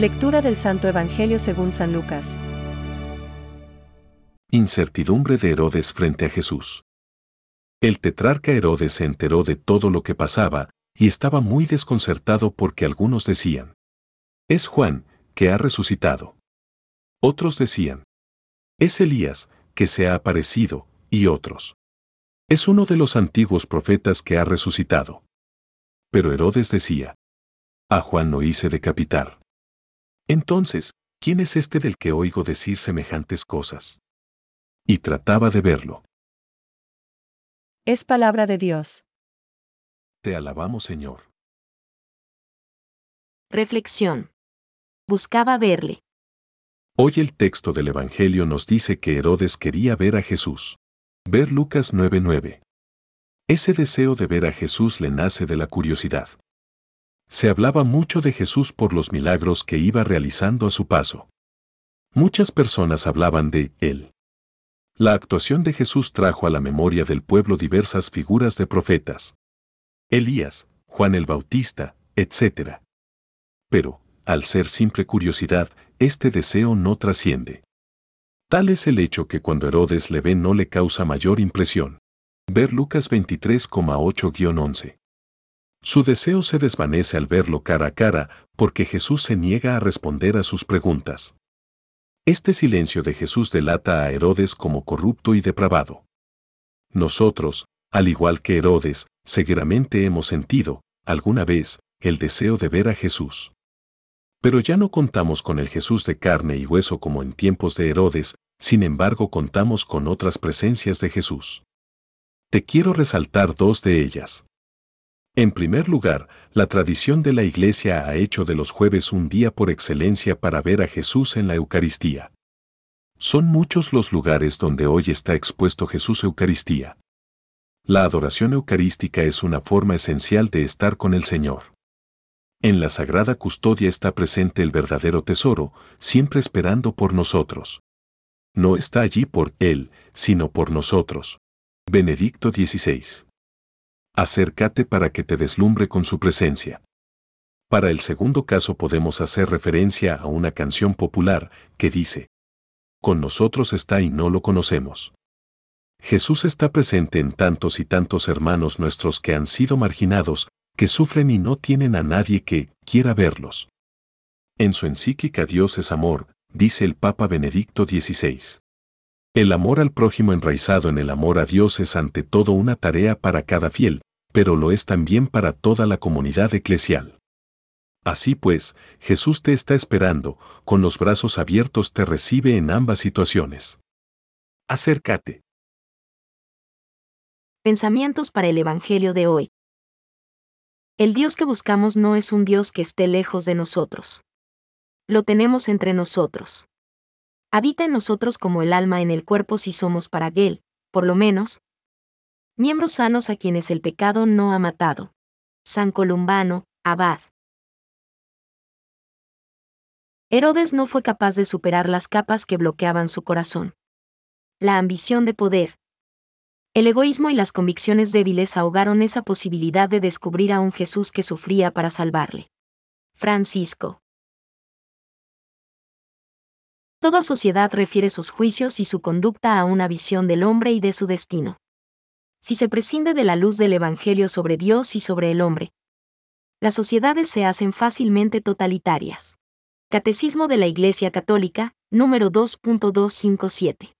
Lectura del Santo Evangelio según San Lucas. Incertidumbre de Herodes frente a Jesús. El tetrarca Herodes se enteró de todo lo que pasaba y estaba muy desconcertado porque algunos decían, es Juan, que ha resucitado. Otros decían, es Elías, que se ha aparecido, y otros. Es uno de los antiguos profetas que ha resucitado. Pero Herodes decía, a Juan no hice decapitar. Entonces, ¿quién es este del que oigo decir semejantes cosas? Y trataba de verlo. Es palabra de Dios. Te alabamos, Señor. Reflexión. Buscaba verle. Hoy el texto del Evangelio nos dice que Herodes quería ver a Jesús. Ver Lucas 9:9. Ese deseo de ver a Jesús le nace de la curiosidad. Se hablaba mucho de Jesús por los milagros que iba realizando a su paso. Muchas personas hablaban de Él. La actuación de Jesús trajo a la memoria del pueblo diversas figuras de profetas. Elías, Juan el Bautista, etc. Pero, al ser simple curiosidad, este deseo no trasciende. Tal es el hecho que cuando Herodes le ve no le causa mayor impresión. Ver Lucas 23,8-11. Su deseo se desvanece al verlo cara a cara porque Jesús se niega a responder a sus preguntas. Este silencio de Jesús delata a Herodes como corrupto y depravado. Nosotros, al igual que Herodes, seguramente hemos sentido, alguna vez, el deseo de ver a Jesús. Pero ya no contamos con el Jesús de carne y hueso como en tiempos de Herodes, sin embargo contamos con otras presencias de Jesús. Te quiero resaltar dos de ellas. En primer lugar, la tradición de la Iglesia ha hecho de los jueves un día por excelencia para ver a Jesús en la Eucaristía. Son muchos los lugares donde hoy está expuesto Jesús Eucaristía. La adoración eucarística es una forma esencial de estar con el Señor. En la sagrada custodia está presente el verdadero tesoro, siempre esperando por nosotros. No está allí por Él, sino por nosotros. Benedicto XVI. Acércate para que te deslumbre con su presencia. Para el segundo caso podemos hacer referencia a una canción popular que dice, Con nosotros está y no lo conocemos. Jesús está presente en tantos y tantos hermanos nuestros que han sido marginados, que sufren y no tienen a nadie que quiera verlos. En su encíclica Dios es amor, dice el Papa Benedicto XVI. El amor al prójimo enraizado en el amor a Dios es ante todo una tarea para cada fiel, pero lo es también para toda la comunidad eclesial. Así pues, Jesús te está esperando, con los brazos abiertos te recibe en ambas situaciones. Acércate. Pensamientos para el Evangelio de hoy. El Dios que buscamos no es un Dios que esté lejos de nosotros. Lo tenemos entre nosotros. Habita en nosotros como el alma en el cuerpo si somos para Él, por lo menos, miembros sanos a quienes el pecado no ha matado. San Columbano, Abad. Herodes no fue capaz de superar las capas que bloqueaban su corazón. La ambición de poder, el egoísmo y las convicciones débiles ahogaron esa posibilidad de descubrir a un Jesús que sufría para salvarle. Francisco. Toda sociedad refiere sus juicios y su conducta a una visión del hombre y de su destino. Si se prescinde de la luz del Evangelio sobre Dios y sobre el hombre, las sociedades se hacen fácilmente totalitarias. Catecismo de la Iglesia Católica, número 2.257.